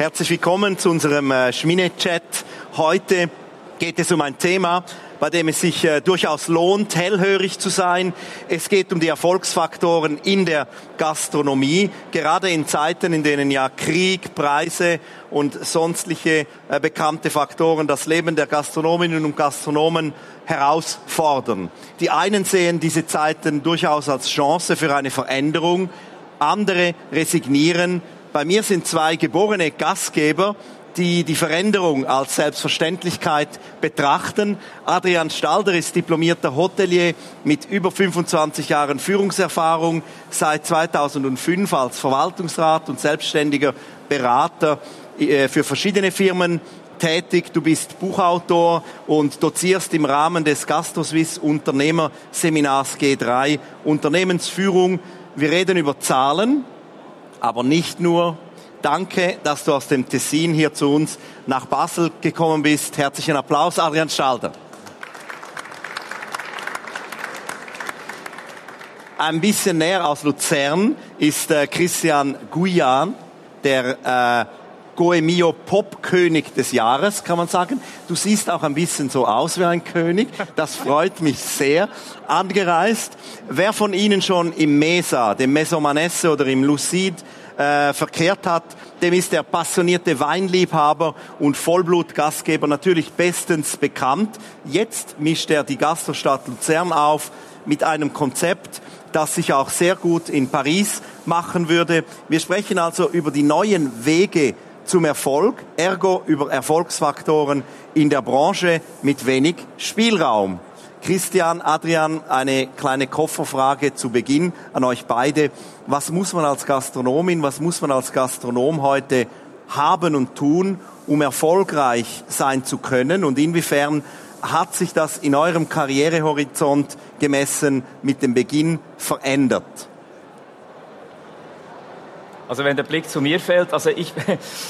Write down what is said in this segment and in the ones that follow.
Herzlich willkommen zu unserem äh, Schmine-Chat. Heute geht es um ein Thema, bei dem es sich äh, durchaus lohnt, hellhörig zu sein. Es geht um die Erfolgsfaktoren in der Gastronomie, gerade in Zeiten, in denen ja Krieg, Preise und sonstige äh, bekannte Faktoren das Leben der Gastronominnen und Gastronomen herausfordern. Die einen sehen diese Zeiten durchaus als Chance für eine Veränderung, andere resignieren bei mir sind zwei geborene Gastgeber, die die Veränderung als Selbstverständlichkeit betrachten. Adrian Stalder ist diplomierter Hotelier mit über 25 Jahren Führungserfahrung, seit 2005 als Verwaltungsrat und selbstständiger Berater äh, für verschiedene Firmen tätig. Du bist Buchautor und dozierst im Rahmen des GastroSwiss Unternehmerseminars G3 Unternehmensführung. Wir reden über Zahlen, aber nicht nur. Danke, dass du aus dem Tessin hier zu uns nach Basel gekommen bist. Herzlichen Applaus, Adrian Stalder. Ein bisschen näher aus Luzern ist äh, Christian Guyan, der äh, Goemio Pop-König des Jahres, kann man sagen. Du siehst auch ein bisschen so aus wie ein König. Das freut mich sehr. Angereist. Wer von Ihnen schon im Mesa, dem Mesomanesse oder im Lucid äh, verkehrt hat, dem ist der passionierte Weinliebhaber und Vollblutgastgeber natürlich bestens bekannt. Jetzt mischt er die Gastrostadt Luzern auf mit einem Konzept, das sich auch sehr gut in Paris machen würde. Wir sprechen also über die neuen Wege zum Erfolg, ergo über Erfolgsfaktoren in der Branche mit wenig Spielraum. Christian, Adrian, eine kleine Kofferfrage zu Beginn an euch beide. Was muss man als Gastronomin, was muss man als Gastronom heute haben und tun, um erfolgreich sein zu können? Und inwiefern hat sich das in eurem Karrierehorizont gemessen mit dem Beginn verändert? Also wenn der Blick zu mir fällt, also ich,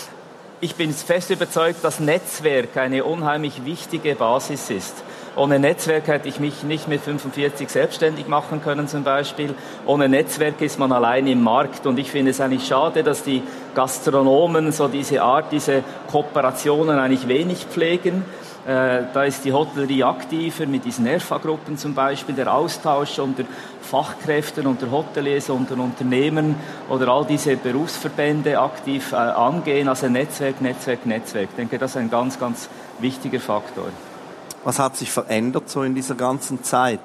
ich bin fest überzeugt, dass Netzwerk eine unheimlich wichtige Basis ist. Ohne Netzwerk hätte ich mich nicht mit 45 selbstständig machen können zum Beispiel. Ohne Netzwerk ist man allein im Markt und ich finde es eigentlich schade, dass die Gastronomen so diese Art, diese Kooperationen eigentlich wenig pflegen. Äh, da ist die Hotellerie aktiver mit diesen ERFA-Gruppen zum Beispiel, der Austausch unter Fachkräften, unter Hoteliers, unter Unternehmen oder all diese Berufsverbände aktiv äh, angehen. Also Netzwerk, Netzwerk, Netzwerk. Ich denke, das ist ein ganz, ganz wichtiger Faktor. Was hat sich verändert so in dieser ganzen Zeit?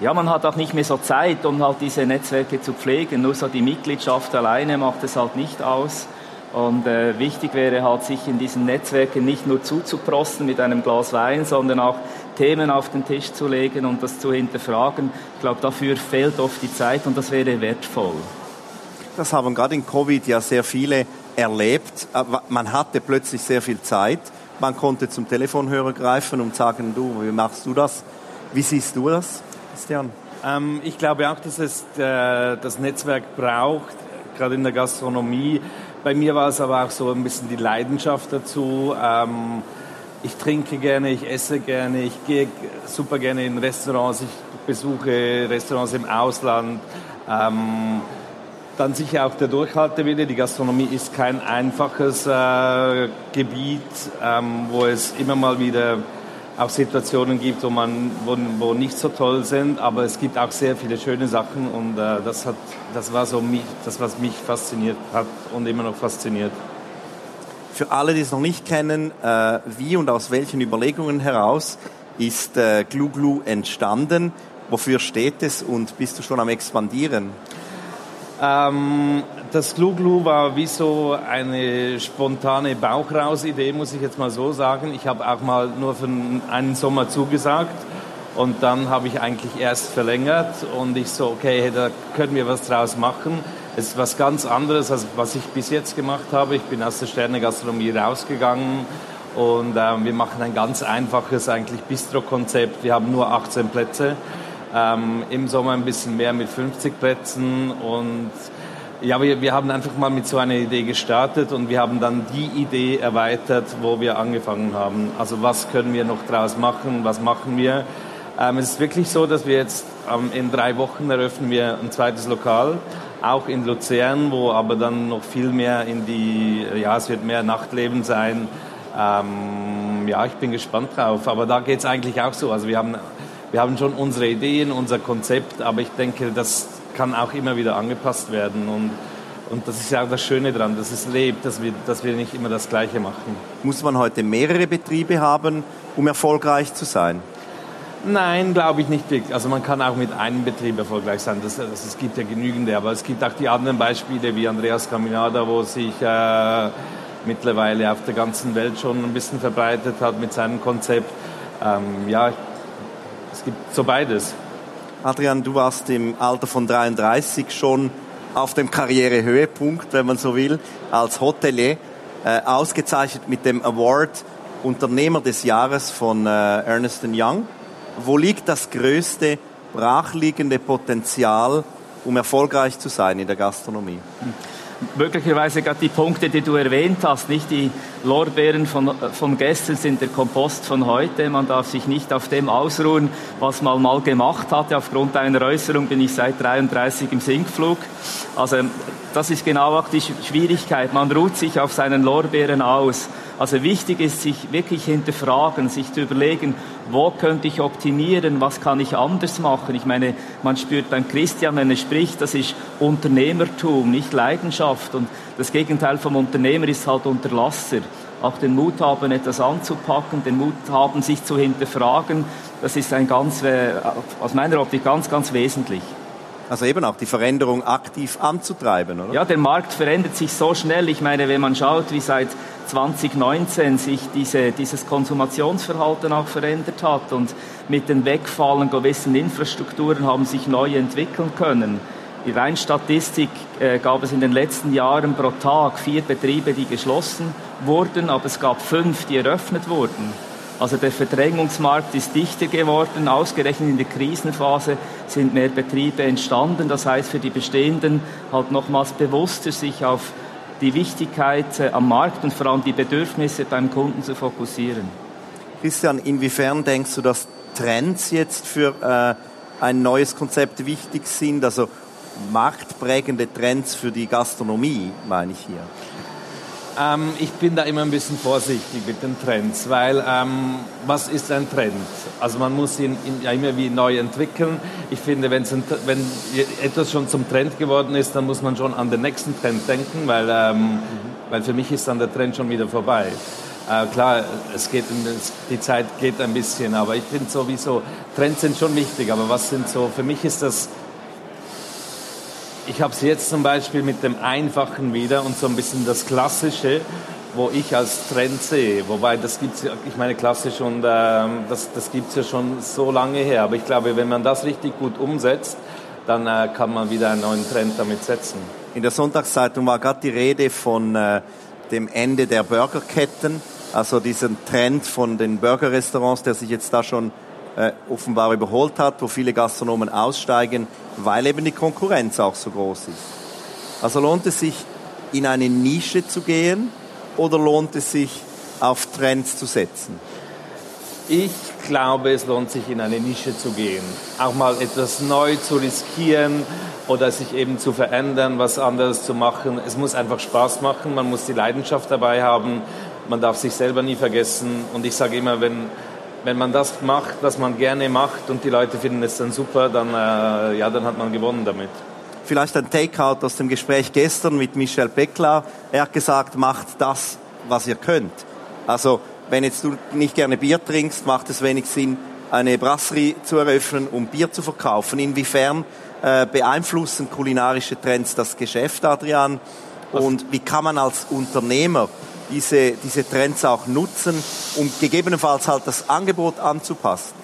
Ja, man hat auch nicht mehr so Zeit, um halt diese Netzwerke zu pflegen. Nur so die Mitgliedschaft alleine macht es halt nicht aus. Und äh, wichtig wäre halt, sich in diesen Netzwerken nicht nur zuzuprosten mit einem Glas Wein, sondern auch Themen auf den Tisch zu legen und das zu hinterfragen. Ich glaube, dafür fehlt oft die Zeit und das wäre wertvoll. Das haben gerade in Covid ja sehr viele erlebt. Man hatte plötzlich sehr viel Zeit. Man konnte zum Telefonhörer greifen und sagen, du, wie machst du das? Wie siehst du das, Christian? Ähm, ich glaube auch, dass es äh, das Netzwerk braucht, gerade in der Gastronomie. Bei mir war es aber auch so ein bisschen die Leidenschaft dazu. Ähm, ich trinke gerne, ich esse gerne, ich gehe super gerne in Restaurants, ich besuche Restaurants im Ausland. Ähm, dann sicher auch der Durchhaltewille. Die Gastronomie ist kein einfaches äh, Gebiet, ähm, wo es immer mal wieder auch Situationen gibt, wo, man, wo, wo nicht so toll sind, aber es gibt auch sehr viele schöne Sachen und äh, das, hat, das war so mich, das, was mich fasziniert hat und immer noch fasziniert. Für alle, die es noch nicht kennen, äh, wie und aus welchen Überlegungen heraus ist äh, Glu Glu entstanden? Wofür steht es und bist du schon am Expandieren? Ähm, das Glu-Glu war wie so eine spontane Bauchraus-Idee, muss ich jetzt mal so sagen. Ich habe auch mal nur für einen Sommer zugesagt und dann habe ich eigentlich erst verlängert und ich so, okay, da können wir was draus machen. Es ist was ganz anderes, als was ich bis jetzt gemacht habe. Ich bin aus der Sterne-Gastronomie rausgegangen und äh, wir machen ein ganz einfaches eigentlich Bistro-Konzept. Wir haben nur 18 Plätze ähm, Im Sommer ein bisschen mehr mit 50 Plätzen und ja, wir, wir haben einfach mal mit so einer Idee gestartet und wir haben dann die Idee erweitert, wo wir angefangen haben. Also was können wir noch draus machen, was machen wir? Ähm, es ist wirklich so, dass wir jetzt ähm, in drei Wochen eröffnen wir ein zweites Lokal auch in Luzern, wo aber dann noch viel mehr in die, ja, es wird mehr Nachtleben sein. Ähm, ja, ich bin gespannt drauf, aber da geht es eigentlich auch so. Also wir haben, wir haben schon unsere Ideen, unser Konzept, aber ich denke, das kann auch immer wieder angepasst werden und und das ist ja auch das Schöne daran, dass es lebt, dass wir, dass wir nicht immer das Gleiche machen. Muss man heute mehrere Betriebe haben, um erfolgreich zu sein? Nein, glaube ich nicht. Also man kann auch mit einem Betrieb erfolgreich sein. Das, das, es gibt ja genügende, aber es gibt auch die anderen Beispiele wie Andreas Caminada, wo sich äh, mittlerweile auf der ganzen Welt schon ein bisschen verbreitet hat mit seinem Konzept. Ähm, ja, es gibt so beides. Adrian, du warst im Alter von 33 schon auf dem Karrierehöhepunkt, wenn man so will, als Hotelier, äh, ausgezeichnet mit dem Award Unternehmer des Jahres von äh, Ernest Young. Wo liegt das größte brachliegende Potenzial, um erfolgreich zu sein in der Gastronomie? Hm möglicherweise gerade die Punkte, die du erwähnt hast, nicht die Lorbeeren von, von gestern sind der Kompost von heute. Man darf sich nicht auf dem ausruhen, was man mal gemacht hatte. Aufgrund einer Äußerung bin ich seit 33 im Sinkflug. Also das ist genau auch die Schwierigkeit. Man ruht sich auf seinen Lorbeeren aus. Also wichtig ist, sich wirklich hinterfragen, sich zu überlegen, wo könnte ich optimieren, was kann ich anders machen. Ich meine, man spürt beim Christian, wenn er spricht, das ist Unternehmertum, nicht Leidenschaft. Und das Gegenteil vom Unternehmer ist halt Unterlasser. Auch den Mut haben, etwas anzupacken, den Mut haben, sich zu hinterfragen, das ist ein ganz, äh, aus meiner Optik ganz, ganz wesentlich. Also eben auch die Veränderung aktiv anzutreiben, oder? Ja, der Markt verändert sich so schnell. Ich meine, wenn man schaut, wie seit 2019 sich diese, dieses Konsumationsverhalten auch verändert hat und mit den Wegfallen gewissen Infrastrukturen haben sich neu entwickeln können. Die Reinstatistik äh, gab es in den letzten Jahren pro Tag vier Betriebe, die geschlossen wurden, aber es gab fünf, die eröffnet wurden. Also der Verdrängungsmarkt ist dichter geworden. Ausgerechnet in der Krisenphase sind mehr Betriebe entstanden. Das heißt für die Bestehenden halt nochmals bewusster sich auf die Wichtigkeit äh, am Markt und vor allem die Bedürfnisse beim Kunden zu fokussieren. Christian, inwiefern denkst du, dass Trends jetzt für äh, ein neues Konzept wichtig sind? Also marktprägende Trends für die Gastronomie, meine ich hier. Ähm, ich bin da immer ein bisschen vorsichtig mit den Trends, weil ähm, was ist ein Trend? Also man muss ihn, ihn ja immer wie neu entwickeln. Ich finde, ein, wenn etwas schon zum Trend geworden ist, dann muss man schon an den nächsten Trend denken, weil, ähm, mhm. weil für mich ist dann der Trend schon wieder vorbei. Äh, klar, es geht, die Zeit geht ein bisschen, aber ich finde sowieso, Trends sind schon wichtig, aber was sind so, für mich ist das ich habe es jetzt zum Beispiel mit dem Einfachen wieder und so ein bisschen das Klassische, wo ich als Trend sehe. Wobei das gibt es, ich meine klassisch und äh, das, das gibt es ja schon so lange her. Aber ich glaube, wenn man das richtig gut umsetzt, dann äh, kann man wieder einen neuen Trend damit setzen. In der Sonntagszeitung war gerade die Rede von äh, dem Ende der Burgerketten, also diesen Trend von den Burgerrestaurants, der sich jetzt da schon äh, offenbar überholt hat, wo viele Gastronomen aussteigen, weil eben die Konkurrenz auch so groß ist. Also lohnt es sich, in eine Nische zu gehen oder lohnt es sich, auf Trends zu setzen? Ich glaube, es lohnt sich, in eine Nische zu gehen. Auch mal etwas neu zu riskieren oder sich eben zu verändern, was anderes zu machen. Es muss einfach Spaß machen, man muss die Leidenschaft dabei haben, man darf sich selber nie vergessen. Und ich sage immer, wenn wenn man das macht, was man gerne macht und die Leute finden es dann super, dann, äh, ja, dann hat man gewonnen damit. Vielleicht ein Takeout aus dem Gespräch gestern mit Michel Beckler. Er hat gesagt, macht das, was ihr könnt. Also, wenn jetzt du nicht gerne Bier trinkst, macht es wenig Sinn, eine Brasserie zu eröffnen, um Bier zu verkaufen. Inwiefern äh, beeinflussen kulinarische Trends das Geschäft, Adrian? Und wie kann man als Unternehmer diese, diese Trends auch nutzen, um gegebenenfalls halt das Angebot anzupassen.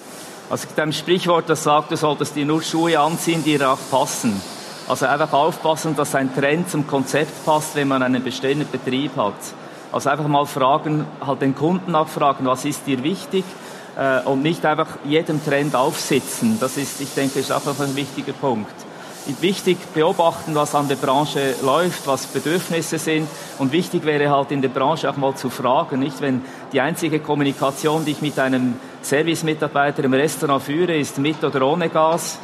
Also dem Sprichwort, das sagt, du solltest dir nur Schuhe anziehen, die dir auch passen. Also einfach aufpassen, dass ein Trend zum Konzept passt, wenn man einen bestehenden Betrieb hat. Also einfach mal fragen, halt den Kunden auch fragen, was ist dir wichtig äh, und nicht einfach jedem Trend aufsitzen. Das ist, ich denke, ist auch ein wichtiger Punkt wichtig beobachten, was an der Branche läuft, was Bedürfnisse sind. Und wichtig wäre halt in der Branche auch mal zu fragen, nicht wenn die einzige Kommunikation, die ich mit einem Servicemitarbeiter im Restaurant führe, ist mit oder ohne Gas,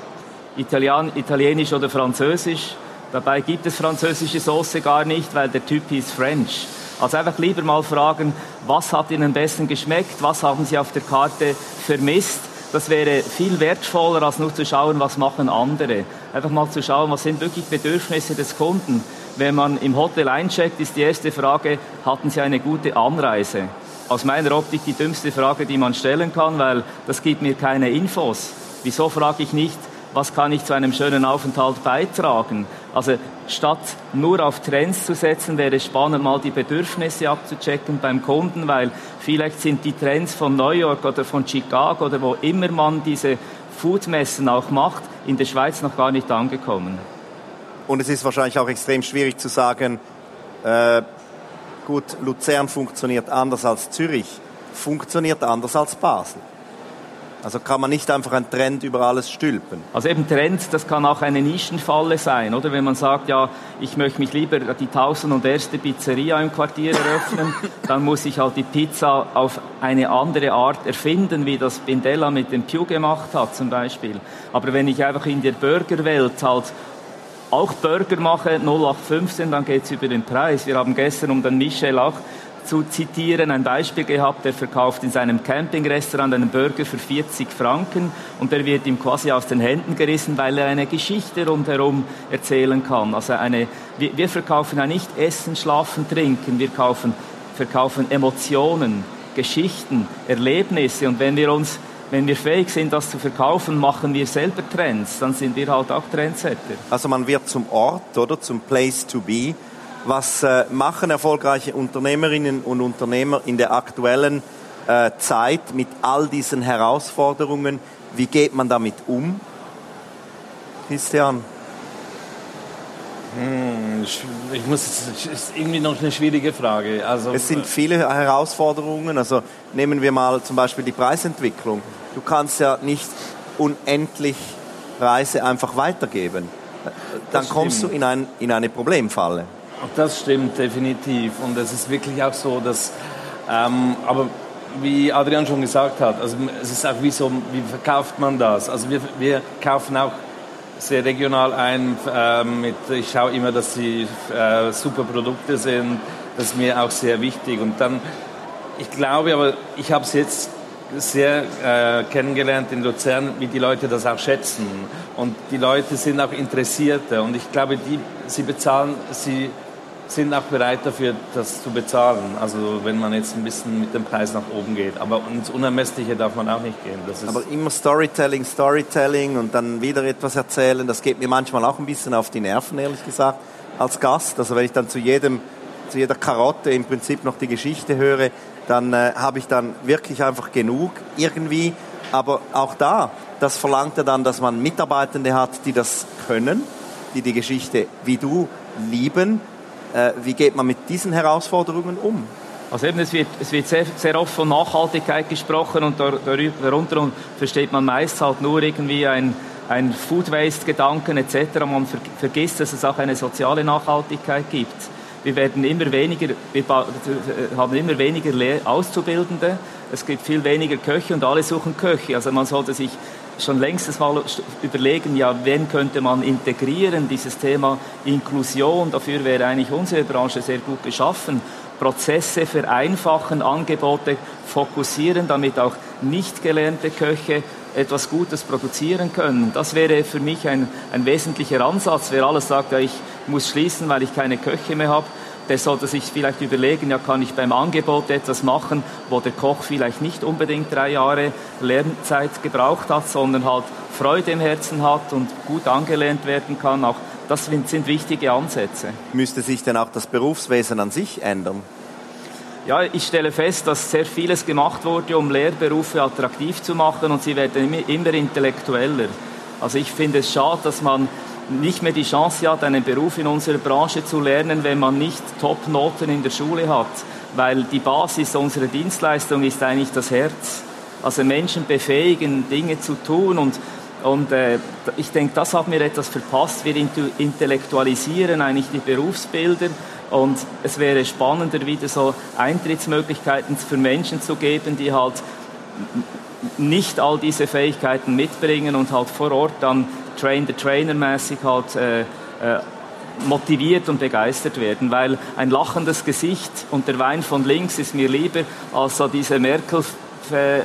Italien, Italienisch oder Französisch, Dabei gibt es französische Soße gar nicht, weil der Typ hieß French. Also einfach lieber mal fragen, was hat Ihnen am besten geschmeckt, was haben Sie auf der Karte vermisst. Das wäre viel wertvoller, als nur zu schauen, was machen andere. Einfach mal zu schauen, was sind wirklich Bedürfnisse des Kunden. Wenn man im Hotel eincheckt, ist die erste Frage, hatten Sie eine gute Anreise? Aus meiner Optik die dümmste Frage, die man stellen kann, weil das gibt mir keine Infos. Wieso frage ich nicht, was kann ich zu einem schönen Aufenthalt beitragen? Also statt nur auf Trends zu setzen, wäre es spannend, mal die Bedürfnisse abzuchecken beim Kunden, weil vielleicht sind die Trends von New York oder von Chicago oder wo immer man diese Foodmessen auch macht, in der Schweiz noch gar nicht angekommen. Und es ist wahrscheinlich auch extrem schwierig zu sagen, äh, gut, Luzern funktioniert anders als Zürich, funktioniert anders als Basel. Also kann man nicht einfach einen Trend über alles stülpen. Also eben Trend, das kann auch eine Nischenfalle sein, oder? Wenn man sagt, ja, ich möchte mich lieber die tausend und erste Pizzeria im Quartier eröffnen, dann muss ich halt die Pizza auf eine andere Art erfinden, wie das Bindella mit dem Pew gemacht hat zum Beispiel. Aber wenn ich einfach in der Burgerwelt halt auch Burger mache, 0815, dann geht's über den Preis. Wir haben gestern um den Michel auch zu zitieren, ein Beispiel gehabt, der verkauft in seinem Campingrestaurant einen Burger für 40 Franken und der wird ihm quasi aus den Händen gerissen, weil er eine Geschichte rundherum erzählen kann. Also eine, wir, wir verkaufen ja nicht Essen, Schlafen, Trinken, wir kaufen, verkaufen Emotionen, Geschichten, Erlebnisse und wenn wir uns wenn wir fähig sind, das zu verkaufen, machen wir selber Trends, dann sind wir halt auch Trendsetter. Also man wird zum Ort oder zum Place to be was äh, machen erfolgreiche Unternehmerinnen und Unternehmer in der aktuellen äh, Zeit mit all diesen Herausforderungen? Wie geht man damit um? Christian? Hm, ich muss, es ist irgendwie noch eine schwierige Frage. Also, es sind viele Herausforderungen. Also nehmen wir mal zum Beispiel die Preisentwicklung. Du kannst ja nicht unendlich Preise einfach weitergeben. Dann kommst du in, ein, in eine Problemfalle. Das stimmt definitiv. Und es ist wirklich auch so, dass, ähm, aber wie Adrian schon gesagt hat, also es ist auch wie so, wie verkauft man das? Also wir, wir kaufen auch sehr regional ein. Äh, mit, ich schaue immer, dass sie äh, super Produkte sind. Das ist mir auch sehr wichtig. Und dann, ich glaube, aber ich habe es jetzt sehr äh, kennengelernt in Luzern, wie die Leute das auch schätzen. Und die Leute sind auch Interessierte. Und ich glaube, die, sie bezahlen, sie sind auch bereit dafür, das zu bezahlen. Also wenn man jetzt ein bisschen mit dem Preis nach oben geht. Aber ins Unermessliche darf man auch nicht gehen. Aber immer Storytelling, Storytelling und dann wieder etwas erzählen, das geht mir manchmal auch ein bisschen auf die Nerven, ehrlich gesagt, als Gast. Also wenn ich dann zu jedem, zu jeder Karotte im Prinzip noch die Geschichte höre, dann äh, habe ich dann wirklich einfach genug irgendwie. Aber auch da, das verlangt ja dann, dass man Mitarbeitende hat, die das können, die die Geschichte wie du lieben wie geht man mit diesen Herausforderungen um? Also eben, es wird, es wird sehr, sehr oft von Nachhaltigkeit gesprochen und darunter versteht man meist halt nur irgendwie ein, ein Food Waste-Gedanken etc. Man ver vergisst, dass es auch eine soziale Nachhaltigkeit gibt. Wir werden immer weniger, wir haben immer weniger Auszubildende. Es gibt viel weniger Köche und alle suchen Köche. Also man sollte sich schon längst mal überlegen, ja, wen könnte man integrieren, dieses Thema Inklusion, dafür wäre eigentlich unsere Branche sehr gut geschaffen. Prozesse vereinfachen, Angebote fokussieren, damit auch nicht gelernte Köche etwas Gutes produzieren können. Das wäre für mich ein, ein wesentlicher Ansatz. Wer alles sagt, ja, ich muss schließen, weil ich keine Köche mehr habe, der sollte sich vielleicht überlegen, ja, kann ich beim Angebot etwas machen, wo der Koch vielleicht nicht unbedingt drei Jahre Lernzeit gebraucht hat, sondern halt Freude im Herzen hat und gut angelehnt werden kann. Auch das sind wichtige Ansätze. Müsste sich denn auch das Berufswesen an sich ändern? Ja, ich stelle fest, dass sehr vieles gemacht wurde, um Lehrberufe attraktiv zu machen und sie werden immer intellektueller. Also ich finde es schade, dass man nicht mehr die Chance hat, einen Beruf in unserer Branche zu lernen, wenn man nicht Top-Noten in der Schule hat. Weil die Basis unserer Dienstleistung ist eigentlich das Herz. Also Menschen befähigen, Dinge zu tun und und äh, ich denke, das hat mir etwas verpasst. Wir intellektualisieren eigentlich die Berufsbilder und es wäre spannender, wieder so Eintrittsmöglichkeiten für Menschen zu geben, die halt nicht all diese Fähigkeiten mitbringen und halt vor Ort dann Train the Trainer mäßig halt äh, äh, motiviert und begeistert werden, weil ein lachendes Gesicht und der Wein von links ist mir lieber als so diese Merkel, äh,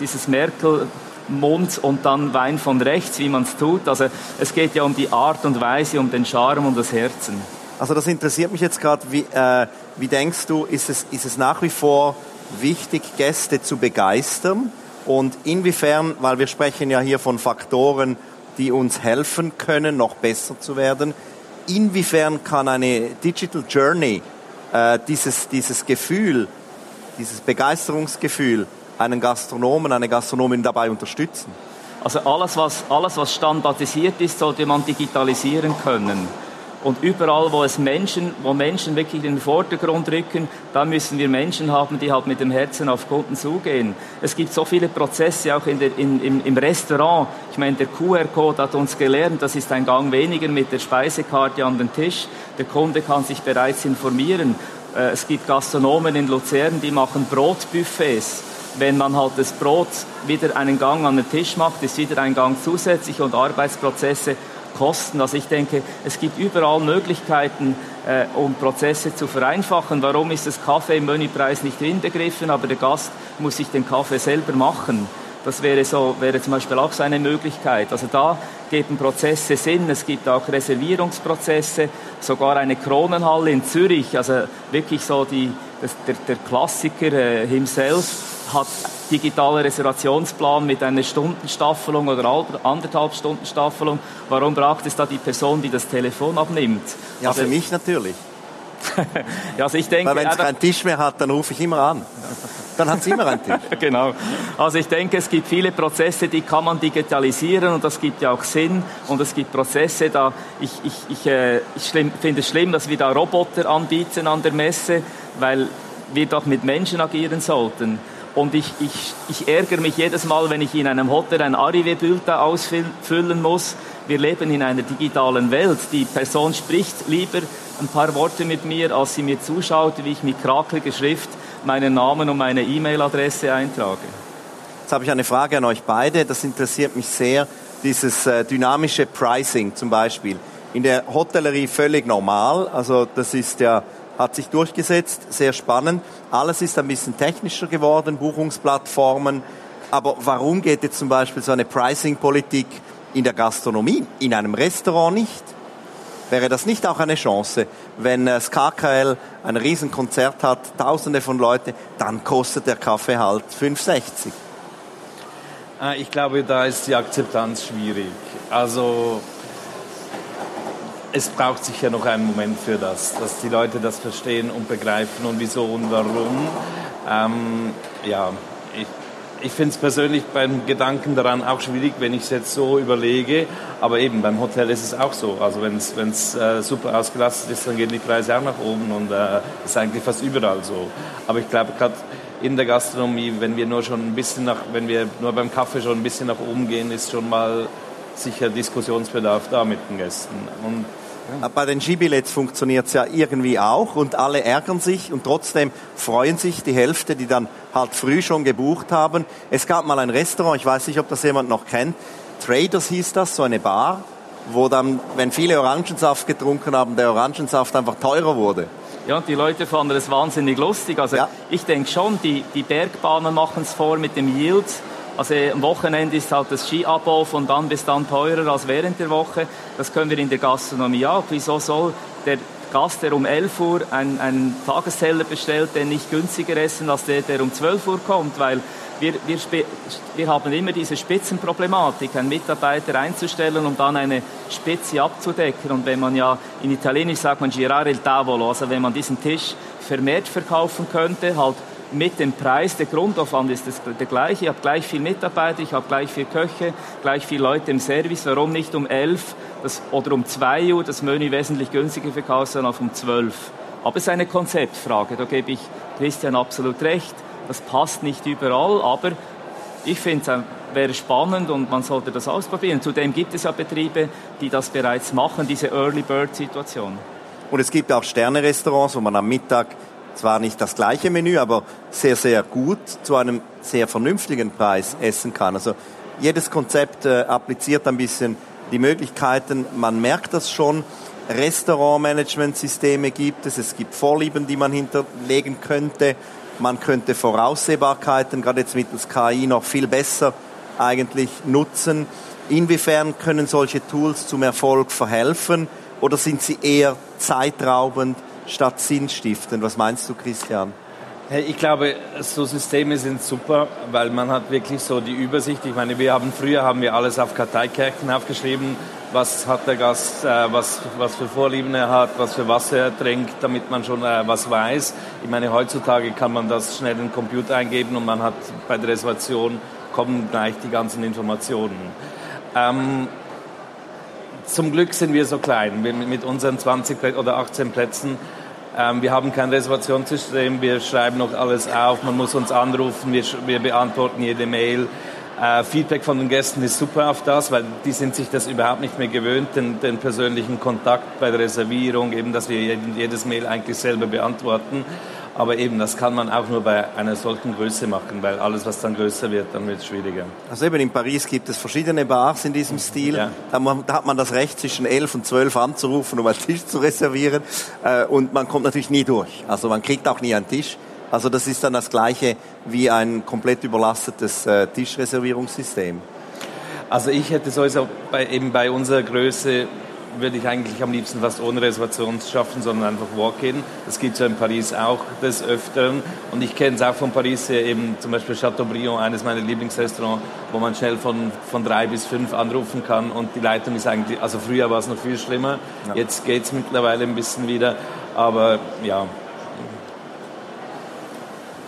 dieses Merkel Mund und dann Wein von rechts, wie man es tut. Also es geht ja um die Art und Weise, um den Charme und das Herzen. Also das interessiert mich jetzt gerade. Wie, äh, wie denkst du, ist es, ist es nach wie vor wichtig, Gäste zu begeistern? Und inwiefern, weil wir sprechen ja hier von Faktoren, die uns helfen können, noch besser zu werden, inwiefern kann eine Digital Journey äh, dieses, dieses Gefühl, dieses Begeisterungsgefühl einen Gastronomen, eine Gastronomin dabei unterstützen? Also alles was, alles, was standardisiert ist, sollte man digitalisieren können. Und überall, wo es Menschen, wo Menschen wirklich in den Vordergrund rücken, da müssen wir Menschen haben, die halt mit dem Herzen auf Kunden zugehen. Es gibt so viele Prozesse auch in der, in, im, im Restaurant. Ich meine, der QR-Code hat uns gelernt, das ist ein Gang weniger mit der Speisekarte an den Tisch. Der Kunde kann sich bereits informieren. Äh, es gibt Gastronomen in Luzern, die machen Brotbuffets wenn man halt das Brot wieder einen Gang an den Tisch macht, ist wieder ein Gang zusätzlich und Arbeitsprozesse kosten. Also ich denke, es gibt überall Möglichkeiten, äh, um Prozesse zu vereinfachen. Warum ist das Kaffee im Menüpreis nicht inbegriffen, aber der Gast muss sich den Kaffee selber machen? Das wäre, so, wäre zum Beispiel auch so eine Möglichkeit. Also da geben Prozesse Sinn. Es gibt auch Reservierungsprozesse, sogar eine Kronenhalle in Zürich, also wirklich so die, das, der, der Klassiker äh, himself hat digitale Reservationsplan mit einer Stundenstaffelung oder anderthalb Stunden Staffelung. Warum braucht es da die Person, die das Telefon abnimmt? Ja, also, für mich natürlich. ja, also ich denke, Weil wenn es keinen Tisch mehr hat, dann rufe ich immer an. Dann hat es immer einen Tisch. genau. Also ich denke, es gibt viele Prozesse, die kann man digitalisieren und das gibt ja auch Sinn. Und es gibt Prozesse, da ich, ich, ich, äh, ich finde es schlimm, dass wir da Roboter anbieten an der Messe, weil wir doch mit Menschen agieren sollten. Und ich, ich, ich ärgere mich jedes Mal, wenn ich in einem Hotel ein Arrivé-Bulletin ausfüllen muss. Wir leben in einer digitalen Welt. Die Person spricht lieber ein paar Worte mit mir, als sie mir zuschaut, wie ich mit krakeliger Schrift meinen Namen und meine E-Mail-Adresse eintrage. Jetzt habe ich eine Frage an euch beide. Das interessiert mich sehr. Dieses äh, dynamische Pricing zum Beispiel. In der Hotellerie völlig normal. Also das ist ja hat sich durchgesetzt, sehr spannend. Alles ist ein bisschen technischer geworden, Buchungsplattformen. Aber warum geht jetzt zum Beispiel so eine Pricing-Politik in der Gastronomie, in einem Restaurant nicht? Wäre das nicht auch eine Chance, wenn das KKL ein Riesenkonzert hat, tausende von Leuten, dann kostet der Kaffee halt 5,60? Äh, ich glaube, da ist die Akzeptanz schwierig. Also es braucht sicher noch einen Moment für das, dass die Leute das verstehen und begreifen und wieso und warum. Ähm, ja, ich, ich finde es persönlich beim Gedanken daran auch schwierig, wenn ich es jetzt so überlege. Aber eben beim Hotel ist es auch so. Also wenn es äh, super ausgelastet ist, dann gehen die Preise auch nach oben und äh, ist eigentlich fast überall so. Aber ich glaube gerade in der Gastronomie, wenn wir nur schon ein bisschen nach, wenn wir nur beim Kaffee schon ein bisschen nach oben gehen, ist schon mal sicher Diskussionsbedarf da mit den Gästen. Und bei den Skibillets funktioniert es ja irgendwie auch und alle ärgern sich und trotzdem freuen sich die Hälfte, die dann halt früh schon gebucht haben. Es gab mal ein Restaurant, ich weiß nicht, ob das jemand noch kennt, Traders hieß das, so eine Bar, wo dann, wenn viele Orangensaft getrunken haben, der Orangensaft einfach teurer wurde. Ja, und die Leute fanden das wahnsinnig lustig. Also ja. ich denke schon, die, die Bergbahnen machen es vor mit dem Yield also am Wochenende ist halt das Skiabo von dann bis dann teurer als während der Woche. Das können wir in der Gastronomie auch. Wieso soll der Gast, der um 11 Uhr einen, einen Tagesteller bestellt, den nicht günstiger essen als der, der um 12 Uhr kommt? Weil wir, wir, wir haben immer diese Spitzenproblematik, einen Mitarbeiter einzustellen, um dann eine Spitze abzudecken. Und wenn man ja in Italienisch sagt man girare il tavolo, also wenn man diesen Tisch vermehrt verkaufen könnte, halt mit dem Preis. Der Grundaufwand ist das, der gleiche. Ich habe gleich viel Mitarbeiter, ich habe gleich viel Köche, gleich viel Leute im Service. Warum nicht um 11 das, oder um 2 Uhr das Menü wesentlich günstiger verkaufen, sondern auf um 12? Aber es ist eine Konzeptfrage. Da gebe ich Christian absolut recht. Das passt nicht überall, aber ich finde es wäre spannend und man sollte das ausprobieren. Zudem gibt es ja Betriebe, die das bereits machen, diese Early Bird Situation. Und es gibt auch Sterne-Restaurants, wo man am Mittag zwar nicht das gleiche Menü, aber sehr, sehr gut zu einem sehr vernünftigen Preis essen kann. Also jedes Konzept äh, appliziert ein bisschen die Möglichkeiten. Man merkt das schon. Restaurantmanagementsysteme gibt es, es gibt Vorlieben, die man hinterlegen könnte. Man könnte Voraussehbarkeiten, gerade jetzt mittels KI, noch viel besser eigentlich nutzen. Inwiefern können solche Tools zum Erfolg verhelfen oder sind sie eher zeitraubend statt sinnstiftend? Was meinst du, Christian? Ich glaube, so Systeme sind super, weil man hat wirklich so die Übersicht. Ich meine, wir haben früher haben wir alles auf Karteikärtchen aufgeschrieben, was hat der Gast, äh, was, was für Vorlieben er hat, was für Wasser er trinkt, damit man schon äh, was weiß. Ich meine, heutzutage kann man das schnell in den Computer eingeben und man hat bei der Reservation kommen gleich die ganzen Informationen. Ähm, zum Glück sind wir so klein. Mit unseren 20 oder 18 Plätzen wir haben kein Reservationssystem, wir schreiben noch alles auf, man muss uns anrufen, wir, wir beantworten jede Mail. Äh, Feedback von den Gästen ist super auf das, weil die sind sich das überhaupt nicht mehr gewöhnt, den, den persönlichen Kontakt bei der Reservierung, eben, dass wir jedes Mail eigentlich selber beantworten. Aber eben, das kann man auch nur bei einer solchen Größe machen, weil alles, was dann größer wird, dann wird es schwieriger. Also eben in Paris gibt es verschiedene Bars in diesem Stil. Ja. Da, da, hat man das Recht, zwischen 11 und 12 anzurufen, um einen Tisch zu reservieren. Äh, und man kommt natürlich nie durch. Also man kriegt auch nie einen Tisch. Also das ist dann das Gleiche wie ein komplett überlastetes äh, Tischreservierungssystem. Also ich hätte sowieso bei, eben bei unserer Größe würde ich eigentlich am liebsten fast ohne Reservation schaffen, sondern einfach Walk-in. Das gibt es ja in Paris auch des Öfteren. Und ich kenne es auch von Paris her, eben zum Beispiel Chateaubriand, eines meiner Lieblingsrestaurants, wo man schnell von, von drei bis fünf anrufen kann. Und die Leitung ist eigentlich, also früher war es noch viel schlimmer. Ja. Jetzt geht es mittlerweile ein bisschen wieder. Aber ja.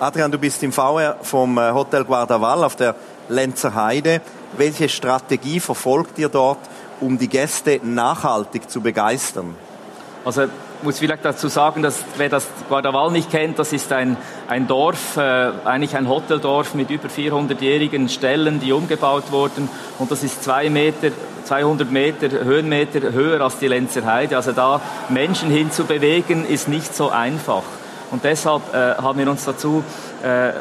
Adrian, du bist im VR vom äh, Hotel Guardaval auf der Lenzer Heide. Welche Strategie verfolgt ihr dort, um die Gäste nachhaltig zu begeistern? Also muss vielleicht dazu sagen, dass wer das Guardaval nicht kennt, das ist ein, ein Dorf, äh, eigentlich ein Hoteldorf mit über 400-jährigen Ställen, die umgebaut wurden. Und das ist zwei Meter, 200 Meter Höhenmeter höher als die Lenzer Heide. Also da Menschen hinzubewegen, ist nicht so einfach. Und deshalb äh, haben wir uns dazu äh,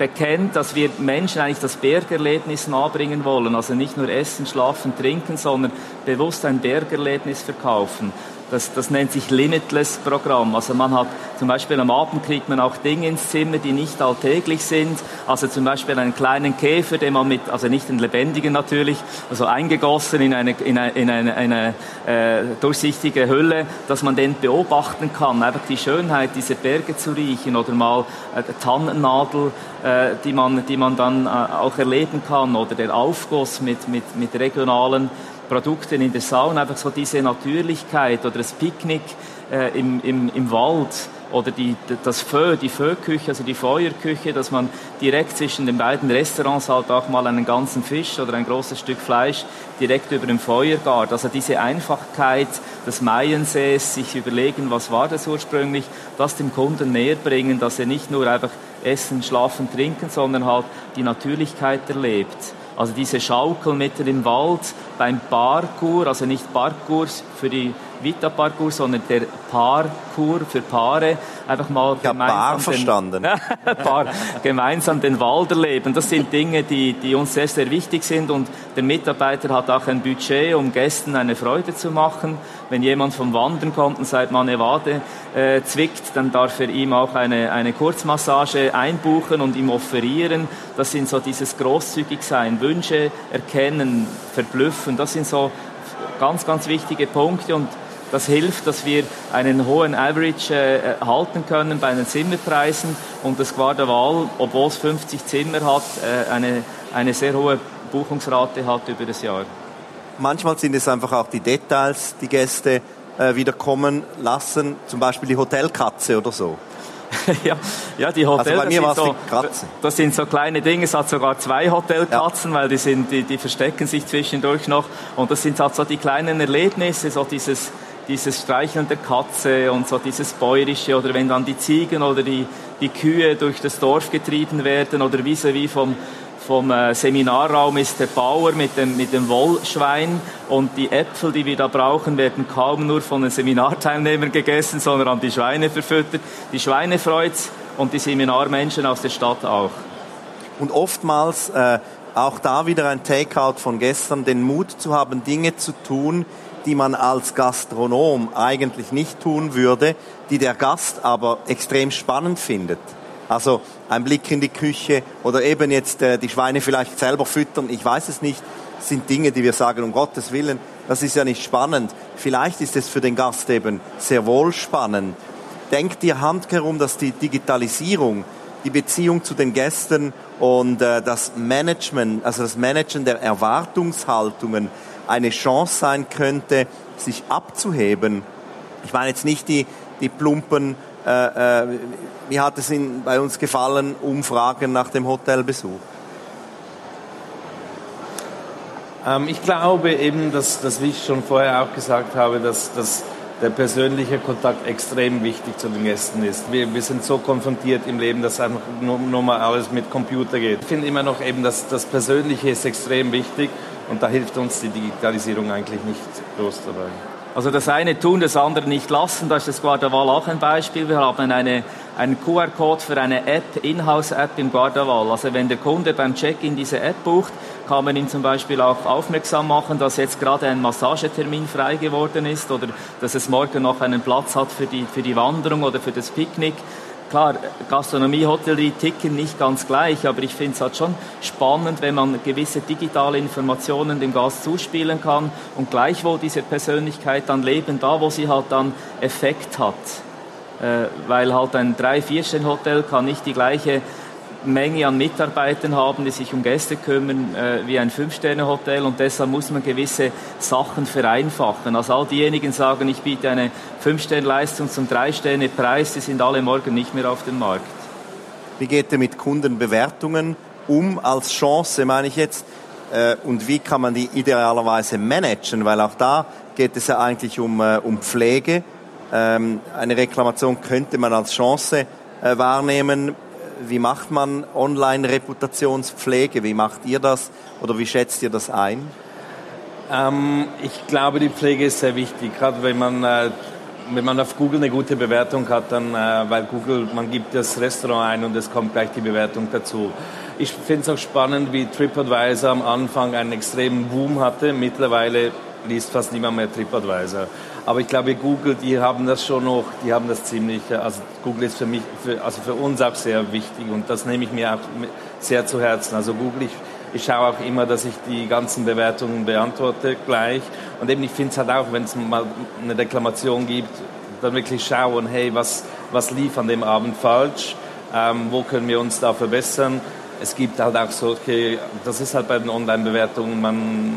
bekennt, dass wir Menschen eigentlich das Bergerlebnis nahebringen wollen. Also nicht nur essen, schlafen, trinken, sondern bewusst ein Bergerlebnis verkaufen. Das, das nennt sich Limitless-Programm. Also man hat zum Beispiel am Abend kriegt man auch Dinge ins Zimmer, die nicht alltäglich sind. Also zum Beispiel einen kleinen Käfer, den man mit, also nicht den lebendigen natürlich, also eingegossen in eine, in eine, in eine, eine äh, durchsichtige Hülle, dass man den beobachten kann. Einfach die Schönheit dieser Berge zu riechen oder mal äh, Tannennadel, äh, die, man, die man dann äh, auch erleben kann oder der Aufguss mit, mit, mit regionalen Produkten in der Sauna, einfach so diese Natürlichkeit oder das Picknick äh, im, im, im Wald oder die, das Feu, die Föküche, also die Feuerküche, dass man direkt zwischen den beiden Restaurants halt auch mal einen ganzen Fisch oder ein großes Stück Fleisch direkt über dem Feuer gart. Also diese Einfachkeit des Maiensees, sich überlegen, was war das ursprünglich, das dem Kunden näher bringen, dass er nicht nur einfach essen, schlafen, trinken, sondern halt die Natürlichkeit erlebt. Also diese Schaukel mitten im Wald beim Parkour, also nicht Parkours für die Vita Parkour, sondern der Parkour für Paare. Einfach mal ich gemeinsam, Paar den, verstanden. Paar, gemeinsam den Wald erleben. Das sind Dinge, die, die uns sehr, sehr wichtig sind und der Mitarbeiter hat auch ein Budget, um Gästen eine Freude zu machen. Wenn jemand vom Wandern kommt und seit Manevade äh, zwickt, dann darf er ihm auch eine, eine Kurzmassage einbuchen und ihm offerieren. Das sind so dieses großzügig sein, Wünsche erkennen, verblüffen. Das sind so ganz, ganz wichtige Punkte und das hilft, dass wir einen hohen Average äh, halten können bei den Zimmerpreisen und das Guardaval, obwohl es 50 Zimmer hat, äh, eine, eine sehr hohe Buchungsrate hat über das Jahr. Manchmal sind es einfach auch die Details, die Gäste äh, wieder kommen lassen, zum Beispiel die Hotelkatze oder so. ja, ja, die Hotels, also das, sind so, das sind so kleine Dinge, es hat sogar zwei Hotelkatzen, ja. weil die, sind, die, die verstecken sich zwischendurch noch. Und das sind halt so die kleinen Erlebnisse, so dieses, dieses Streicheln der Katze und so dieses Bäuerische oder wenn dann die Ziegen oder die, die Kühe durch das Dorf getrieben werden oder vis-à-vis vom, vom äh, Seminarraum ist der Bauer mit dem, mit dem Wollschwein und die Äpfel, die wir da brauchen, werden kaum nur von den Seminarteilnehmern gegessen, sondern an die Schweine verfüttert. Die Schweine freut's und die Seminarmenschen aus der Stadt auch. Und oftmals äh, auch da wieder ein Takeout von gestern, den Mut zu haben, Dinge zu tun, die man als Gastronom eigentlich nicht tun würde, die der Gast aber extrem spannend findet. Also ein Blick in die Küche oder eben jetzt äh, die Schweine vielleicht selber füttern, ich weiß es nicht, sind Dinge, die wir sagen, um Gottes Willen, das ist ja nicht spannend. Vielleicht ist es für den Gast eben sehr wohl spannend. Denkt ihr handherum, dass die Digitalisierung, die Beziehung zu den Gästen und äh, das Management, also das Managen der Erwartungshaltungen eine Chance sein könnte, sich abzuheben. Ich meine jetzt nicht die, die plumpen, äh, äh, wie hat es Ihnen bei uns gefallen, Umfragen nach dem Hotelbesuch? Ähm, ich glaube eben, dass, dass, wie ich schon vorher auch gesagt habe, dass, dass der persönliche Kontakt extrem wichtig zu den Gästen ist. Wir, wir sind so konfrontiert im Leben, dass einfach nur, nur mal alles mit Computer geht. Ich finde immer noch eben, dass das Persönliche ist extrem wichtig und da hilft uns die Digitalisierung eigentlich nicht groß dabei. Also das eine tun, das andere nicht lassen. Da ist das Guardaval auch ein Beispiel. Wir haben eine, einen QR-Code für eine App, Inhouse-App im Guardaval. Also wenn der Kunde beim Check-in diese App bucht, kann man ihn zum Beispiel auch aufmerksam machen, dass jetzt gerade ein Massagetermin frei geworden ist oder dass es morgen noch einen Platz hat für die, für die Wanderung oder für das Picknick. Klar, Gastronomie, Hotellerie ticken nicht ganz gleich, aber ich finde es halt schon spannend, wenn man gewisse digitale Informationen dem Gast zuspielen kann und gleichwohl diese Persönlichkeit dann leben, da wo sie halt dann Effekt hat. Äh, weil halt ein 3-4-Stern-Hotel kann nicht die gleiche Menge an Mitarbeitern haben, die sich um Gäste kümmern, äh, wie ein Fünf-Sterne-Hotel und deshalb muss man gewisse Sachen vereinfachen. Also all diejenigen sagen, ich biete eine Fünf-Sterne-Leistung zum Drei-Sterne-Preis, die sind alle morgen nicht mehr auf dem Markt. Wie geht ihr mit Kundenbewertungen um als Chance, meine ich jetzt? Äh, und wie kann man die idealerweise managen? Weil auch da geht es ja eigentlich um, äh, um Pflege. Ähm, eine Reklamation könnte man als Chance äh, wahrnehmen wie macht man Online-Reputationspflege? Wie macht ihr das oder wie schätzt ihr das ein? Ähm, ich glaube, die Pflege ist sehr wichtig, gerade wenn man äh, wenn man auf Google eine gute Bewertung hat, dann, äh, weil Google, man gibt das Restaurant ein und es kommt gleich die Bewertung dazu. Ich finde es auch spannend, wie TripAdvisor am Anfang einen extremen Boom hatte. Mittlerweile liest fast niemand mehr TripAdvisor. Aber ich glaube, Google, die haben das schon noch, die haben das ziemlich, also Google ist für mich, für, also für uns auch sehr wichtig und das nehme ich mir auch sehr zu Herzen. Also Google, ich, ich schaue auch immer, dass ich die ganzen Bewertungen beantworte gleich. Und eben, ich finde es halt auch, wenn es mal eine Reklamation gibt, dann wirklich schauen, hey, was, was lief an dem Abend falsch? Ähm, wo können wir uns da verbessern? Es gibt halt auch solche, das ist halt bei den Online-Bewertungen, man,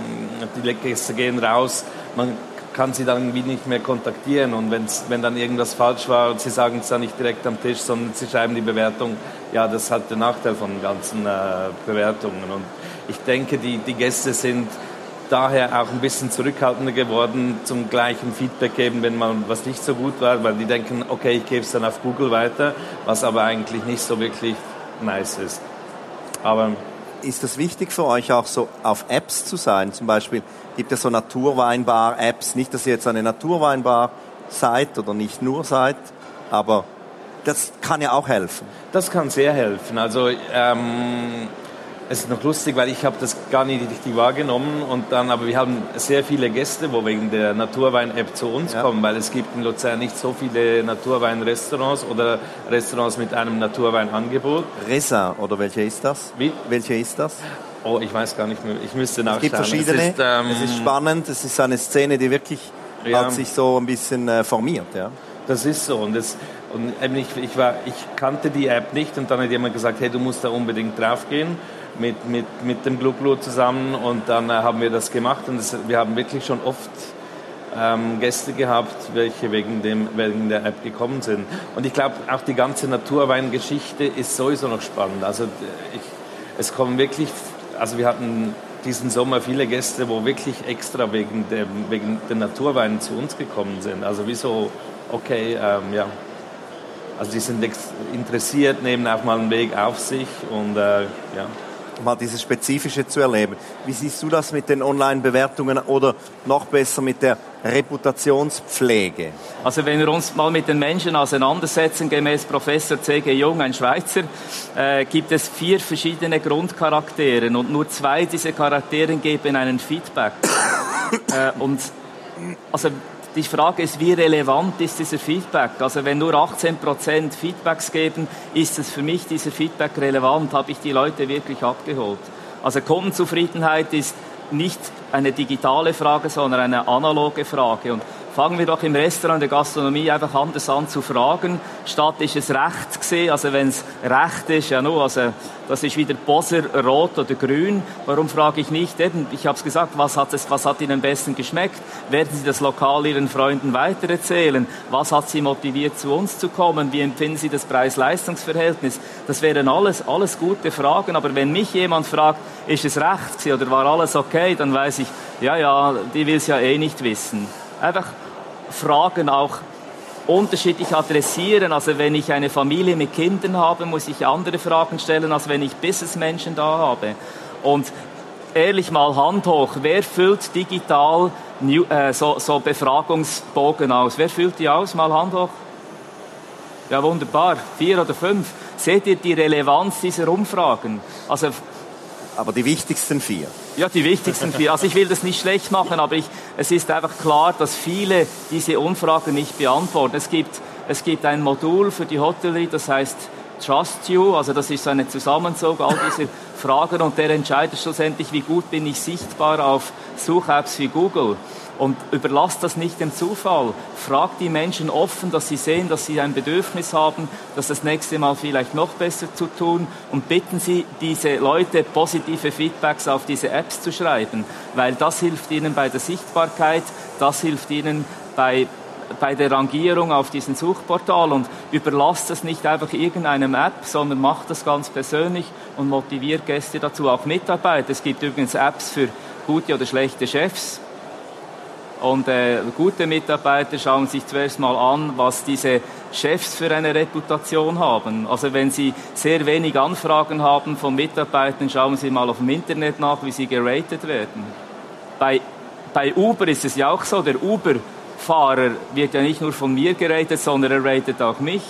die Gäste gehen raus, man kann sie dann wie nicht mehr kontaktieren. Und wenn's, wenn dann irgendwas falsch war und sie sagen es dann nicht direkt am Tisch, sondern sie schreiben die Bewertung, ja, das hat den Nachteil von ganzen äh, Bewertungen. Und ich denke, die, die Gäste sind daher auch ein bisschen zurückhaltender geworden zum gleichen Feedback geben, wenn mal was nicht so gut war, weil die denken, okay, ich gebe es dann auf Google weiter, was aber eigentlich nicht so wirklich nice ist. Aber ist das wichtig für euch auch so auf Apps zu sein? Zum Beispiel gibt es so Naturweinbar-Apps. Nicht, dass ihr jetzt eine Naturweinbar seid oder nicht nur seid, aber das kann ja auch helfen. Das kann sehr helfen. Also ähm, es ist noch lustig, weil ich habe das gar nicht richtig wahrgenommen und dann, aber wir haben sehr viele Gäste, wo wegen der Naturwein-App zu uns ja. kommen, weil es gibt in Luzern nicht so viele Naturwein-Restaurants oder Restaurants mit einem Naturweinangebot. Resa oder welche ist das? Wie? Welche ist das? Oh, ich weiß gar nicht mehr. Ich müsste nachschauen. Es gibt verschiedene. Es ist, ähm, es ist spannend. Es ist eine Szene, die wirklich ja. hat sich so ein bisschen äh, formiert. Ja. Das ist so. Und, das, und ich, ich, war, ich kannte die App nicht und dann hat jemand gesagt, hey, du musst da unbedingt draufgehen mit, mit, mit dem Gluglo zusammen und dann äh, haben wir das gemacht und das, wir haben wirklich schon oft ähm, Gäste gehabt, welche wegen, dem, wegen der App gekommen sind. Und ich glaube, auch die ganze Naturweingeschichte ist sowieso noch spannend. Also ich, es kommen wirklich, also wir hatten diesen Sommer viele Gäste, wo wirklich extra wegen, dem, wegen den Naturweinen zu uns gekommen sind. Also wieso, okay, ähm, ja. Also die sind interessiert, nehmen auch mal einen Weg auf sich und äh, ja mal dieses Spezifische zu erleben. Wie siehst du das mit den Online-Bewertungen oder noch besser mit der Reputationspflege? Also wenn wir uns mal mit den Menschen auseinandersetzen, gemäß Professor C.G. Jung, ein Schweizer, äh, gibt es vier verschiedene Grundcharaktere und nur zwei dieser Charaktere geben einen Feedback. äh, und also die Frage ist, wie relevant ist dieser Feedback? Also wenn nur 18% Feedbacks geben, ist es für mich dieser Feedback relevant? Habe ich die Leute wirklich abgeholt? Also Kundenzufriedenheit ist nicht eine digitale Frage, sondern eine analoge Frage. Und fangen wir doch im Restaurant der Gastronomie einfach anders an zu fragen, statt ist es recht gesehen, also wenn es recht ist, ja nur, also das ist wieder Boser, rot oder grün, warum frage ich nicht? Eben, ich habe es gesagt, was hat, es, was hat Ihnen am besten geschmeckt, werden Sie das lokal Ihren Freunden weitererzählen, was hat Sie motiviert zu uns zu kommen, wie empfinden Sie das Preis-Leistungs-Verhältnis, das wären alles, alles gute Fragen, aber wenn mich jemand fragt, ist es recht oder war alles okay, dann weiß ich, ja, ja, die will es ja eh nicht wissen. Einfach Fragen auch unterschiedlich adressieren. Also wenn ich eine Familie mit Kindern habe, muss ich andere Fragen stellen, als wenn ich Businessmenschen da habe. Und ehrlich mal Hand hoch, wer füllt digital äh, so, so Befragungsbogen aus? Wer füllt die aus? Mal Hand hoch. Ja, wunderbar. Vier oder fünf. Seht ihr die Relevanz dieser Umfragen? Also aber die wichtigsten vier. Ja, die wichtigsten vier. Also ich will das nicht schlecht machen, aber ich, es ist einfach klar, dass viele diese Umfragen nicht beantworten. Es gibt, es gibt ein Modul für die Hotellerie, das heißt Trust You, also das ist so eine Zusammenzug all dieser Fragen und der entscheidet schlussendlich, wie gut bin ich sichtbar auf Such-Apps wie Google. Und überlasst das nicht dem Zufall. Fragt die Menschen offen, dass sie sehen, dass sie ein Bedürfnis haben, das das nächste Mal vielleicht noch besser zu tun. Und bitten Sie diese Leute, positive Feedbacks auf diese Apps zu schreiben, weil das hilft ihnen bei der Sichtbarkeit, das hilft ihnen bei bei der Rangierung auf diesen Suchportal und überlasst es nicht einfach irgendeinem App, sondern macht das ganz persönlich und motiviert Gäste dazu, auch Mitarbeiter. Es gibt übrigens Apps für gute oder schlechte Chefs. Und äh, gute Mitarbeiter schauen sich zuerst mal an, was diese Chefs für eine Reputation haben. Also wenn sie sehr wenig Anfragen haben von Mitarbeitern, schauen sie mal auf dem Internet nach, wie sie geratet werden. Bei, bei Uber ist es ja auch so, der Uber-Fahrer wird ja nicht nur von mir geratet, sondern er ratet auch mich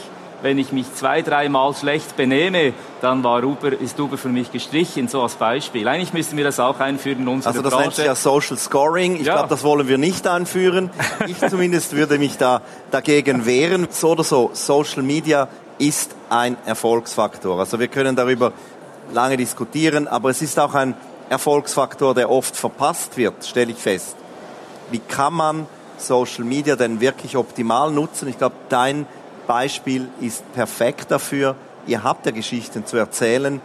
wenn ich mich zwei, dreimal schlecht benehme, dann war Uber, ist Uber für mich gestrichen, so als Beispiel. Eigentlich müssten wir das auch einführen in unserer Also das Branche. nennt sich ja Social Scoring. Ich ja. glaube, das wollen wir nicht einführen. Ich zumindest würde mich da dagegen wehren. So oder so, Social Media ist ein Erfolgsfaktor. Also wir können darüber lange diskutieren, aber es ist auch ein Erfolgsfaktor, der oft verpasst wird, stelle ich fest. Wie kann man Social Media denn wirklich optimal nutzen? Ich glaube, dein Beispiel ist perfekt dafür. Ihr habt ja Geschichten zu erzählen,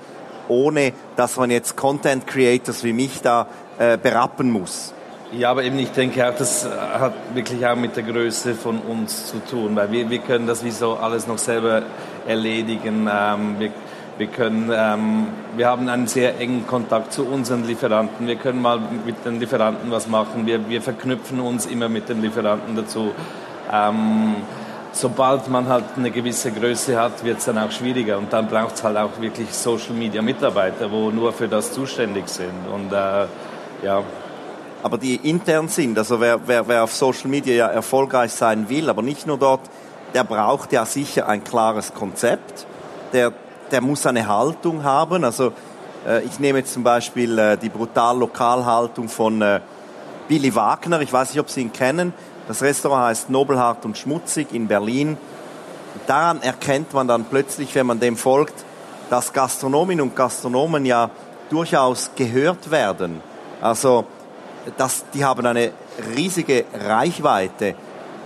ohne dass man jetzt Content Creators wie mich da äh, berappen muss. Ja, aber eben ich denke auch, das hat wirklich auch mit der Größe von uns zu tun, weil wir, wir können das wie so alles noch selber erledigen. Ähm, wir, wir, können, ähm, wir haben einen sehr engen Kontakt zu unseren Lieferanten. Wir können mal mit den Lieferanten was machen. Wir, wir verknüpfen uns immer mit den Lieferanten dazu. Ähm, sobald man halt eine gewisse Größe hat, wird es dann auch schwieriger. Und dann braucht es halt auch wirklich Social Media Mitarbeiter, wo nur für das zuständig sind. Und äh, ja. Aber die intern sind, also wer, wer, wer auf Social Media ja erfolgreich sein will, aber nicht nur dort, der braucht ja sicher ein klares Konzept. Der, der muss eine Haltung haben. Also äh, ich nehme jetzt zum Beispiel äh, die brutal Lokalhaltung von äh, Billy Wagner. Ich weiß nicht, ob Sie ihn kennen das Restaurant heißt Nobelhart und Schmutzig in Berlin. Daran erkennt man dann plötzlich, wenn man dem folgt, dass Gastronominnen und Gastronomen ja durchaus gehört werden. Also, das, die haben eine riesige Reichweite.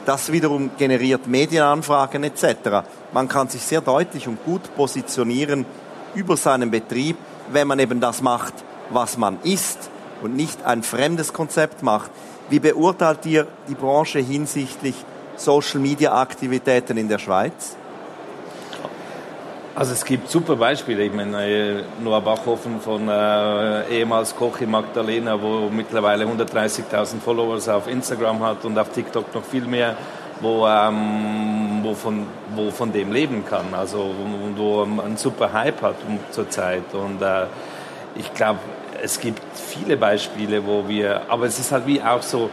Das wiederum generiert Medienanfragen etc. Man kann sich sehr deutlich und gut positionieren über seinen Betrieb, wenn man eben das macht, was man ist und nicht ein fremdes Konzept macht. Wie beurteilt ihr die Branche hinsichtlich Social-Media-Aktivitäten in der Schweiz? Also es gibt super Beispiele. Ich meine, äh, Noah Bachhofen von äh, ehemals Koch in Magdalena, wo mittlerweile 130.000 Followers auf Instagram hat und auf TikTok noch viel mehr, wo, ähm, wo, von, wo von dem leben kann. Also wo, wo einen super Hype hat zurzeit. Und äh, ich glaube, es gibt viele Beispiele, wo wir, aber es ist halt wie auch so,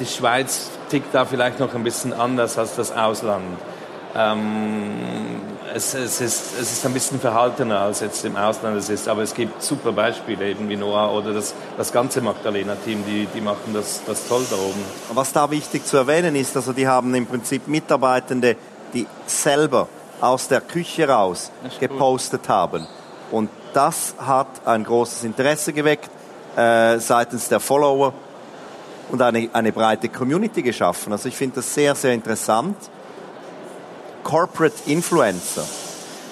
die Schweiz tickt da vielleicht noch ein bisschen anders als das Ausland. Ähm, es, es, ist, es ist ein bisschen verhaltener als jetzt im Ausland es ist, aber es gibt super Beispiele, eben wie Noah oder das, das ganze Magdalena-Team, die, die machen das, das toll da oben. Was da wichtig zu erwähnen ist, also die haben im Prinzip Mitarbeitende, die selber aus der Küche raus gepostet haben. Und das hat ein großes Interesse geweckt äh, seitens der Follower und eine, eine breite Community geschaffen. Also ich finde das sehr, sehr interessant. Corporate Influencer.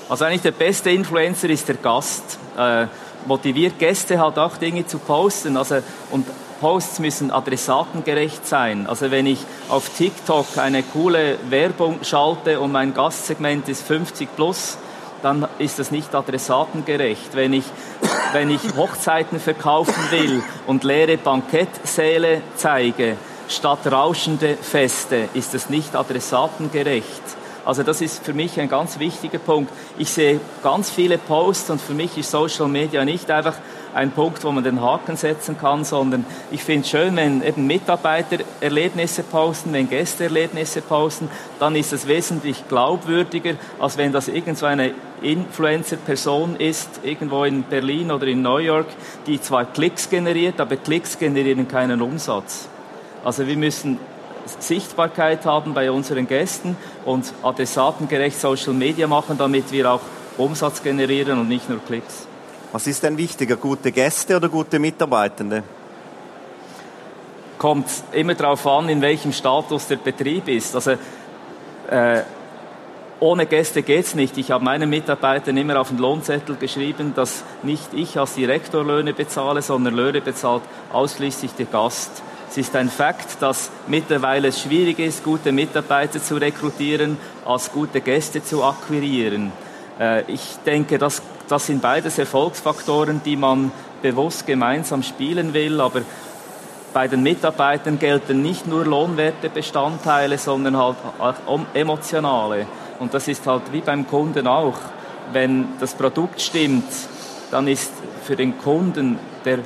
Also eigentlich der beste Influencer ist der Gast. Äh, motiviert Gäste halt auch Dinge zu posten. Also, und Posts müssen adressatengerecht sein. Also wenn ich auf TikTok eine coole Werbung schalte und mein Gastsegment ist 50 plus, dann ist das nicht adressatengerecht. Wenn ich, wenn ich Hochzeiten verkaufen will und leere Bankettsäle zeige, statt rauschende Feste, ist das nicht adressatengerecht. Also das ist für mich ein ganz wichtiger Punkt. Ich sehe ganz viele Posts und für mich ist Social Media nicht einfach ein Punkt, wo man den Haken setzen kann, sondern ich finde es schön, wenn eben Mitarbeiter Erlebnisse posten, wenn Gäste Erlebnisse posten, dann ist es wesentlich glaubwürdiger, als wenn das irgendwo eine Influencer-Person ist, irgendwo in Berlin oder in New York, die zwar Klicks generiert, aber Klicks generieren keinen Umsatz. Also wir müssen Sichtbarkeit haben bei unseren Gästen und adressatengerecht Social Media machen, damit wir auch Umsatz generieren und nicht nur Klicks. Was ist denn wichtiger, gute Gäste oder gute Mitarbeitende? Kommt immer darauf an, in welchem Status der Betrieb ist. Also äh, ohne Gäste geht's nicht. Ich habe meinen Mitarbeitern immer auf den Lohnzettel geschrieben, dass nicht ich als Direktor Löhne bezahle, sondern Löhne bezahlt ausschließlich der Gast. Es ist ein Fakt, dass mittlerweile es schwierig ist, gute Mitarbeiter zu rekrutieren, als gute Gäste zu akquirieren. Äh, ich denke, das das sind beides Erfolgsfaktoren, die man bewusst gemeinsam spielen will, aber bei den Mitarbeitern gelten nicht nur Lohnwertebestandteile, sondern halt auch emotionale. Und das ist halt wie beim Kunden auch. Wenn das Produkt stimmt, dann ist für den Kunden der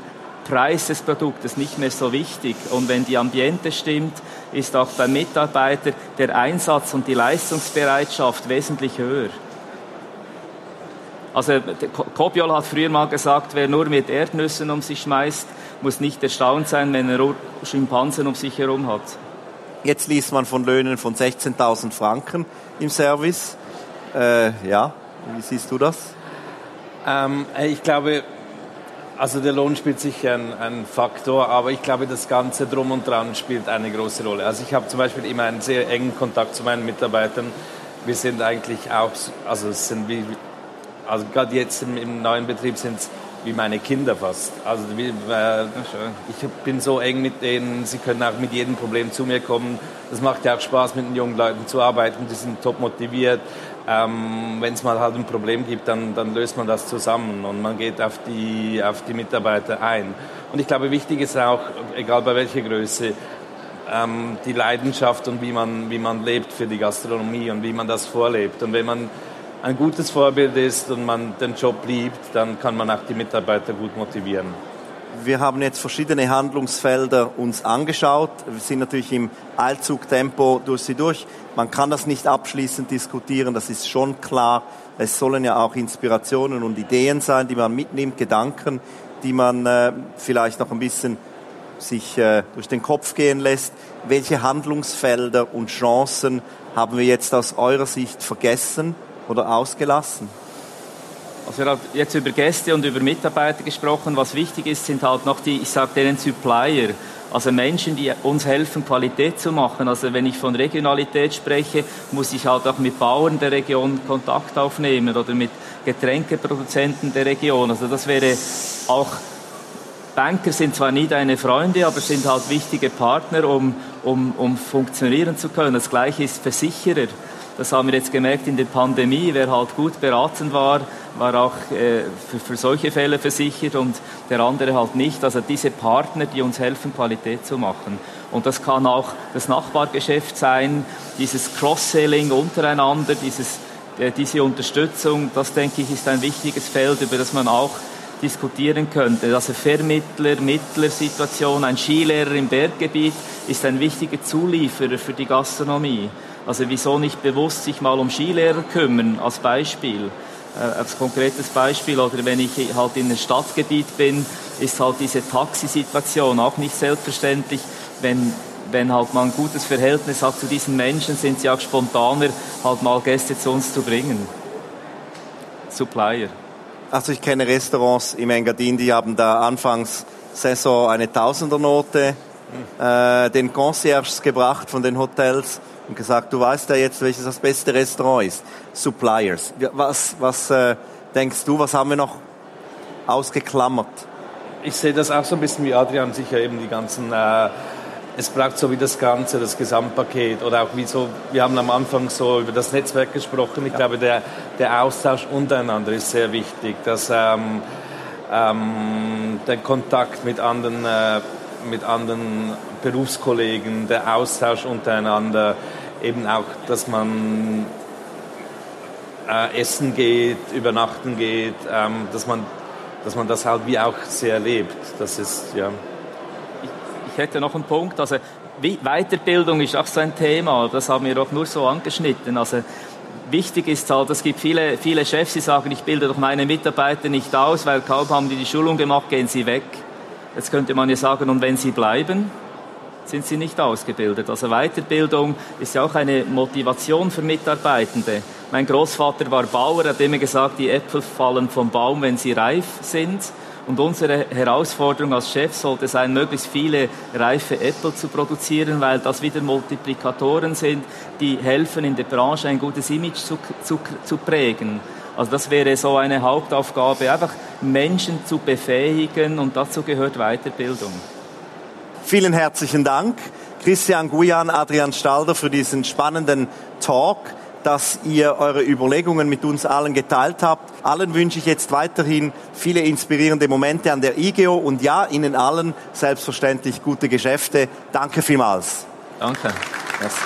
Preis des Produktes nicht mehr so wichtig. Und wenn die Ambiente stimmt, ist auch beim Mitarbeiter der Einsatz und die Leistungsbereitschaft wesentlich höher. Also Kopiol hat früher mal gesagt, wer nur mit Erdnüssen um sich schmeißt, muss nicht erstaunt sein, wenn er Schimpansen um sich herum hat. Jetzt liest man von Löhnen von 16.000 Franken im Service. Äh, ja, wie siehst du das? Ähm, ich glaube, also der Lohn spielt sicher ein, ein, Faktor, aber ich glaube, das Ganze drum und dran spielt eine große Rolle. Also ich habe zum Beispiel immer einen sehr engen Kontakt zu meinen Mitarbeitern. Wir sind eigentlich auch, also es sind wie also gerade jetzt im, im neuen Betrieb sind es wie meine Kinder fast. Also wie, äh, ich bin so eng mit denen, sie können auch mit jedem Problem zu mir kommen. Das macht ja auch Spaß, mit den jungen Leuten zu arbeiten, die sind top motiviert. Ähm, Wenn es mal halt ein Problem gibt, dann, dann löst man das zusammen und man geht auf die, auf die Mitarbeiter ein. Und ich glaube, wichtig ist auch, egal bei welcher Größe, ähm, die Leidenschaft und wie man, wie man lebt für die Gastronomie und wie man das vorlebt. Und wenn man ein gutes Vorbild ist und man den Job liebt, dann kann man auch die Mitarbeiter gut motivieren. Wir haben jetzt verschiedene Handlungsfelder uns angeschaut. Wir sind natürlich im Eilzugtempo durch sie durch. Man kann das nicht abschließend diskutieren, das ist schon klar. Es sollen ja auch Inspirationen und Ideen sein, die man mitnimmt, Gedanken, die man äh, vielleicht noch ein bisschen sich äh, durch den Kopf gehen lässt. Welche Handlungsfelder und Chancen haben wir jetzt aus eurer Sicht vergessen? Oder ausgelassen? Also wir haben jetzt über Gäste und über Mitarbeiter gesprochen. Was wichtig ist, sind halt noch die, ich sage denen Supplier, also Menschen, die uns helfen, Qualität zu machen. Also wenn ich von Regionalität spreche, muss ich halt auch mit Bauern der Region Kontakt aufnehmen oder mit Getränkeproduzenten der Region. Also das wäre auch Banker sind zwar nie deine Freunde, aber sind halt wichtige Partner, um, um, um funktionieren zu können. Das gleiche ist Versicherer. Das haben wir jetzt gemerkt in der Pandemie. Wer halt gut beraten war, war auch äh, für, solche Fälle versichert und der andere halt nicht. Also diese Partner, die uns helfen, Qualität zu machen. Und das kann auch das Nachbargeschäft sein, dieses Cross-Selling untereinander, dieses, äh, diese Unterstützung, das denke ich ist ein wichtiges Feld, über das man auch diskutieren könnte. Also Vermittler, Mittlersituation, ein Skilehrer im Berggebiet ist ein wichtiger Zulieferer für die Gastronomie. Also wieso nicht bewusst sich mal um Skilehrer kümmern, als Beispiel äh, als konkretes Beispiel, oder wenn ich halt in einem Stadtgebiet bin, ist halt diese Taxisituation auch nicht selbstverständlich. Wenn, wenn halt man ein gutes Verhältnis hat zu diesen Menschen, sind sie auch spontaner, halt mal Gäste zu uns zu bringen. Supplier. Also ich kenne Restaurants im Engadin, die haben da anfangs Saison eine Tausendernote äh, den Concierges gebracht von den Hotels und gesagt, du weißt ja jetzt, welches das beste Restaurant ist. Suppliers. Was, was äh, denkst du, was haben wir noch ausgeklammert? Ich sehe das auch so ein bisschen wie Adrian, sicher eben die ganzen, äh, es braucht so wie das Ganze, das Gesamtpaket oder auch wie so, wir haben am Anfang so über das Netzwerk gesprochen. Ich ja. glaube, der, der Austausch untereinander ist sehr wichtig, dass ähm, ähm, der Kontakt mit anderen, äh, mit anderen Berufskollegen, der Austausch untereinander, eben auch, dass man äh, essen geht, übernachten geht, ähm, dass, man, dass man das halt wie auch sehr erlebt. Das ist, ja. Ich, ich hätte noch einen Punkt, also Weiterbildung ist auch so ein Thema, das haben wir auch nur so angeschnitten. Also wichtig ist halt, es gibt viele, viele Chefs, die sagen, ich bilde doch meine Mitarbeiter nicht aus, weil kaum haben die die Schulung gemacht, gehen sie weg. Jetzt könnte man ja sagen, und wenn sie bleiben, sind sie nicht ausgebildet. Also Weiterbildung ist ja auch eine Motivation für Mitarbeitende. Mein Großvater war Bauer, hat immer gesagt, die Äpfel fallen vom Baum, wenn sie reif sind. Und unsere Herausforderung als Chef sollte sein, möglichst viele reife Äpfel zu produzieren, weil das wieder Multiplikatoren sind, die helfen, in der Branche ein gutes Image zu, zu, zu prägen. Also das wäre so eine Hauptaufgabe, einfach Menschen zu befähigen und dazu gehört Weiterbildung. Vielen herzlichen Dank, Christian Guyan, Adrian Stalder, für diesen spannenden Talk, dass ihr eure Überlegungen mit uns allen geteilt habt. Allen wünsche ich jetzt weiterhin viele inspirierende Momente an der IGEO und ja, Ihnen allen selbstverständlich gute Geschäfte. Danke vielmals. Danke. Merci.